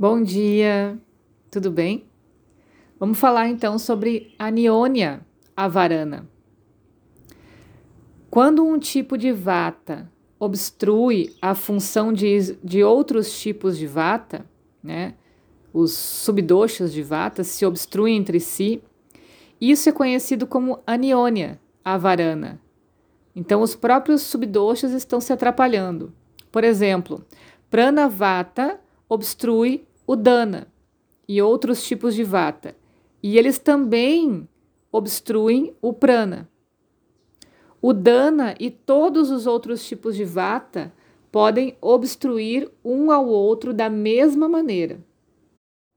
Bom dia, tudo bem? Vamos falar então sobre aniônia avarana. Quando um tipo de vata obstrui a função de, de outros tipos de vata, né, os subdoshas de vata se obstruem entre si, isso é conhecido como aniônia avarana. Então, os próprios subdoshas estão se atrapalhando. Por exemplo, prana vata obstrui o dana e outros tipos de vata. E eles também obstruem o prana. O dana e todos os outros tipos de vata podem obstruir um ao outro da mesma maneira.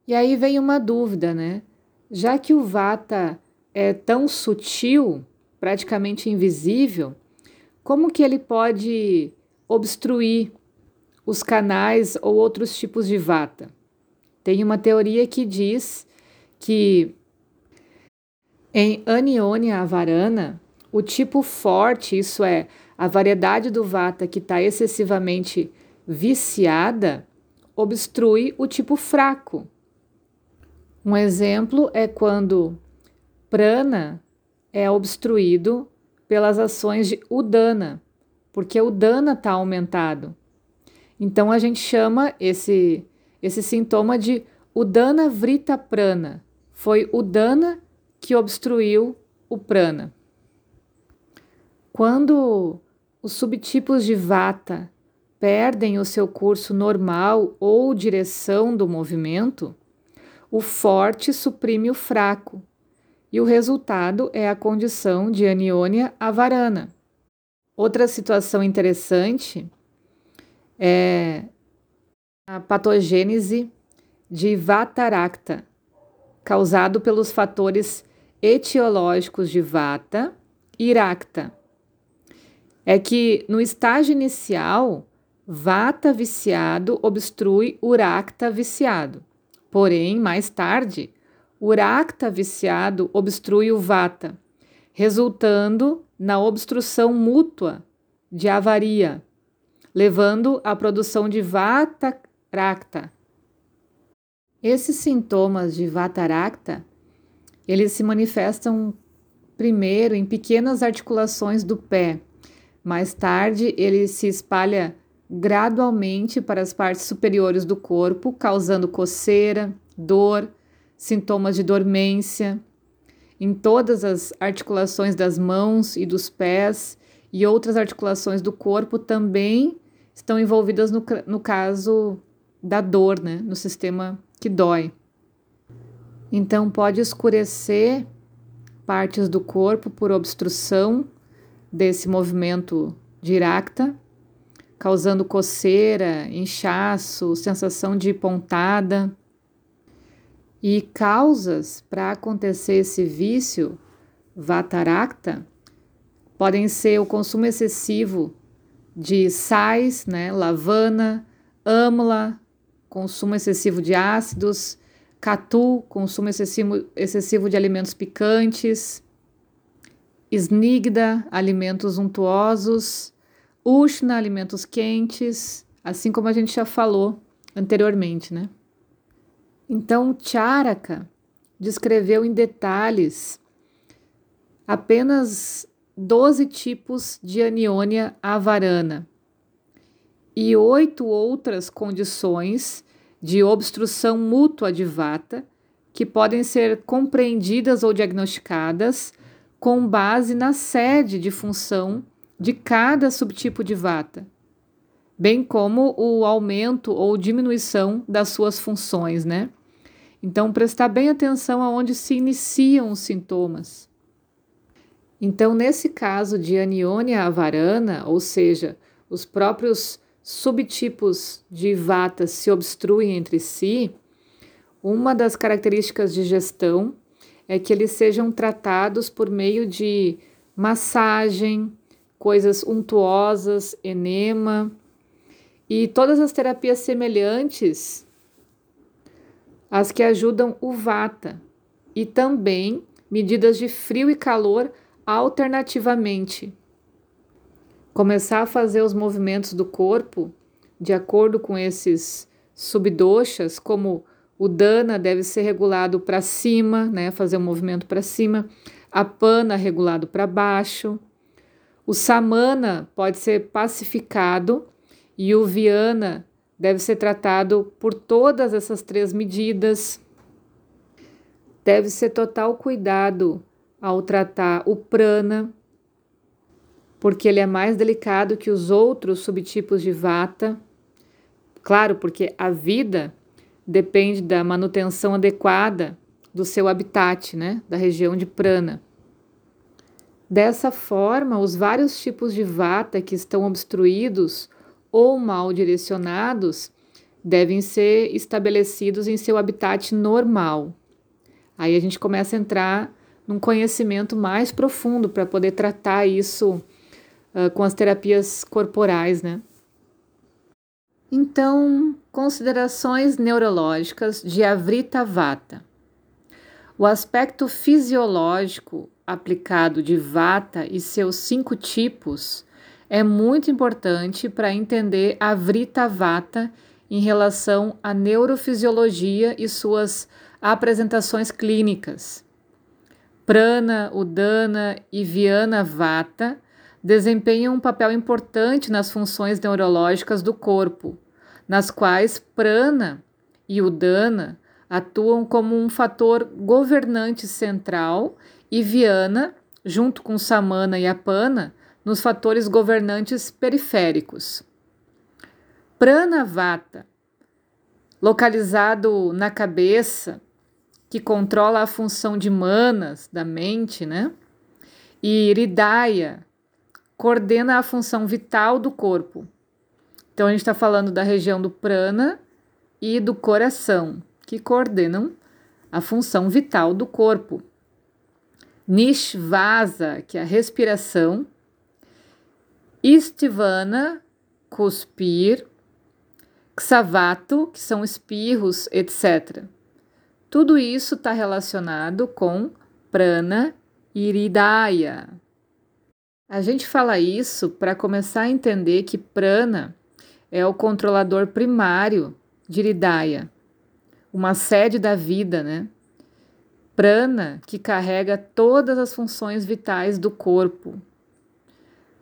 E aí vem uma dúvida, né? Já que o vata é tão sutil, praticamente invisível, como que ele pode obstruir os canais ou outros tipos de vata? Tem uma teoria que diz que em Anionia avarana, o tipo forte, isso é, a variedade do vata que está excessivamente viciada, obstrui o tipo fraco. Um exemplo é quando prana é obstruído pelas ações de udana, porque o dana está aumentado. Então a gente chama esse esse sintoma de Udana Vrita Prana. Foi o Dana que obstruiu o prana. Quando os subtipos de Vata perdem o seu curso normal ou direção do movimento, o forte suprime o fraco, e o resultado é a condição de aniônia avarana. Outra situação interessante é a patogênese de Vataracta, causado pelos fatores etiológicos de Vata e Racta. É que no estágio inicial, Vata viciado obstrui Uracta viciado. Porém, mais tarde, Uracta viciado obstrui o Vata, resultando na obstrução mútua de avaria, levando à produção de Vata Rakta. Esses sintomas de Vatarakta, eles se manifestam primeiro em pequenas articulações do pé. Mais tarde, ele se espalha gradualmente para as partes superiores do corpo, causando coceira, dor, sintomas de dormência. Em todas as articulações das mãos e dos pés e outras articulações do corpo também estão envolvidas no, no caso da dor, né, no sistema que dói. Então, pode escurecer partes do corpo por obstrução desse movimento de iracta, causando coceira, inchaço, sensação de pontada. E causas para acontecer esse vício vatarakta podem ser o consumo excessivo de sais, né, lavana, âmala, consumo excessivo de ácidos, catu, consumo excessivo, excessivo de alimentos picantes, snigda, alimentos untuosos, ushna, alimentos quentes, assim como a gente já falou anteriormente, né? Então, Charaka descreveu em detalhes apenas 12 tipos de aniônia avarana e oito outras condições de obstrução mútua de vata que podem ser compreendidas ou diagnosticadas com base na sede de função de cada subtipo de vata, bem como o aumento ou diminuição das suas funções, né? Então, prestar bem atenção aonde se iniciam os sintomas. Então, nesse caso de aniônia avarana, ou seja, os próprios subtipos de vata se obstruem entre si, uma das características de gestão é que eles sejam tratados por meio de massagem, coisas untuosas, enema e todas as terapias semelhantes às que ajudam o vata e também medidas de frio e calor alternativamente começar a fazer os movimentos do corpo de acordo com esses subdoshas, como o dana deve ser regulado para cima, né, fazer um movimento para cima, a pana regulado para baixo. O samana pode ser pacificado e o viana deve ser tratado por todas essas três medidas. Deve ser total cuidado ao tratar o prana, porque ele é mais delicado que os outros subtipos de vata. Claro, porque a vida depende da manutenção adequada do seu habitat, né, da região de prana. Dessa forma, os vários tipos de vata que estão obstruídos ou mal direcionados devem ser estabelecidos em seu habitat normal. Aí a gente começa a entrar num conhecimento mais profundo para poder tratar isso uh, com as terapias corporais, né? Então, considerações neurológicas de Avrita Vata. O aspecto fisiológico aplicado de Vata e seus cinco tipos é muito importante para entender a Vrita Vata em relação à neurofisiologia e suas apresentações clínicas. Prana, Udana e Viana Vata desempenham um papel importante nas funções neurológicas do corpo, nas quais Prana e Udana atuam como um fator governante central e Viana, junto com Samana e Apana, nos fatores governantes periféricos. Prana Vata, localizado na cabeça, que controla a função de manas da mente, né? E Hridaya coordena a função vital do corpo. Então a gente está falando da região do prana e do coração, que coordenam a função vital do corpo. Nishvasa, que é a respiração. Istivana, cuspir. Ksavato, que são espirros, etc. Tudo isso está relacionado com prana iridaya. A gente fala isso para começar a entender que prana é o controlador primário de iridaya, uma sede da vida, né? Prana que carrega todas as funções vitais do corpo.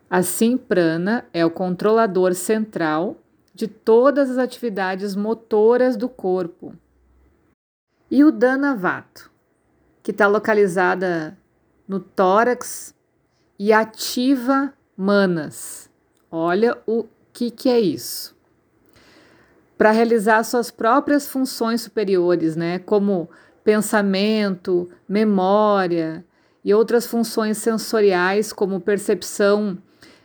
Assim, prana é o controlador central de todas as atividades motoras do corpo e o Danavato, que está localizada no tórax e ativa manas. Olha o que, que é isso. Para realizar suas próprias funções superiores, né, como pensamento, memória e outras funções sensoriais, como percepção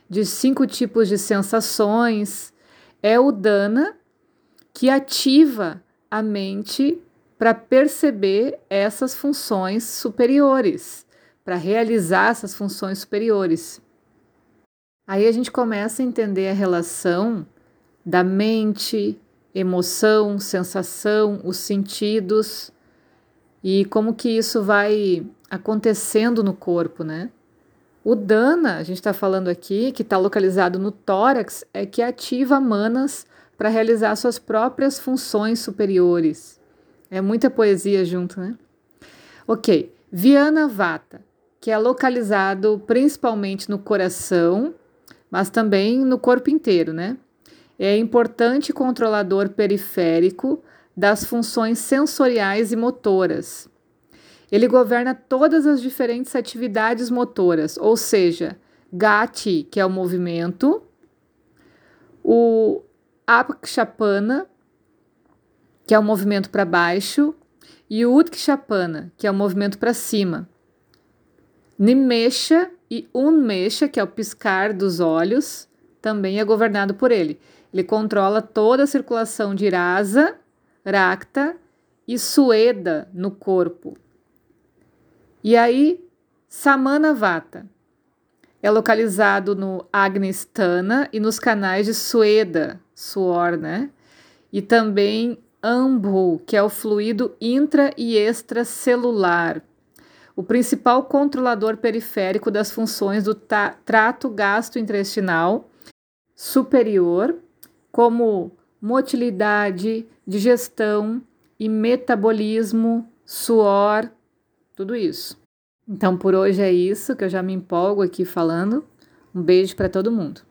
de cinco tipos de sensações, é o Dana que ativa a mente para perceber essas funções superiores, para realizar essas funções superiores. Aí a gente começa a entender a relação da mente, emoção, sensação, os sentidos e como que isso vai acontecendo no corpo, né? O dana, a gente está falando aqui, que está localizado no tórax, é que ativa manas para realizar suas próprias funções superiores. É muita poesia junto, né? Ok, Viana Vata, que é localizado principalmente no coração, mas também no corpo inteiro, né? É importante controlador periférico das funções sensoriais e motoras. Ele governa todas as diferentes atividades motoras, ou seja, Gati, que é o movimento, o Apakshapana, que é o movimento para baixo, e o Utkshapana, que é o movimento para cima. Nimesha e Unmesha, que é o piscar dos olhos, também é governado por ele. Ele controla toda a circulação de Rasa, Rakta e Sueda no corpo. E aí, Samana Vata é localizado no Agnistana e nos canais de Sueda, suor, né? E também AMBU, que é o fluido intra e extracelular, o principal controlador periférico das funções do trato gastrointestinal superior, como motilidade, digestão e metabolismo, suor, tudo isso. Então por hoje é isso, que eu já me empolgo aqui falando. Um beijo para todo mundo.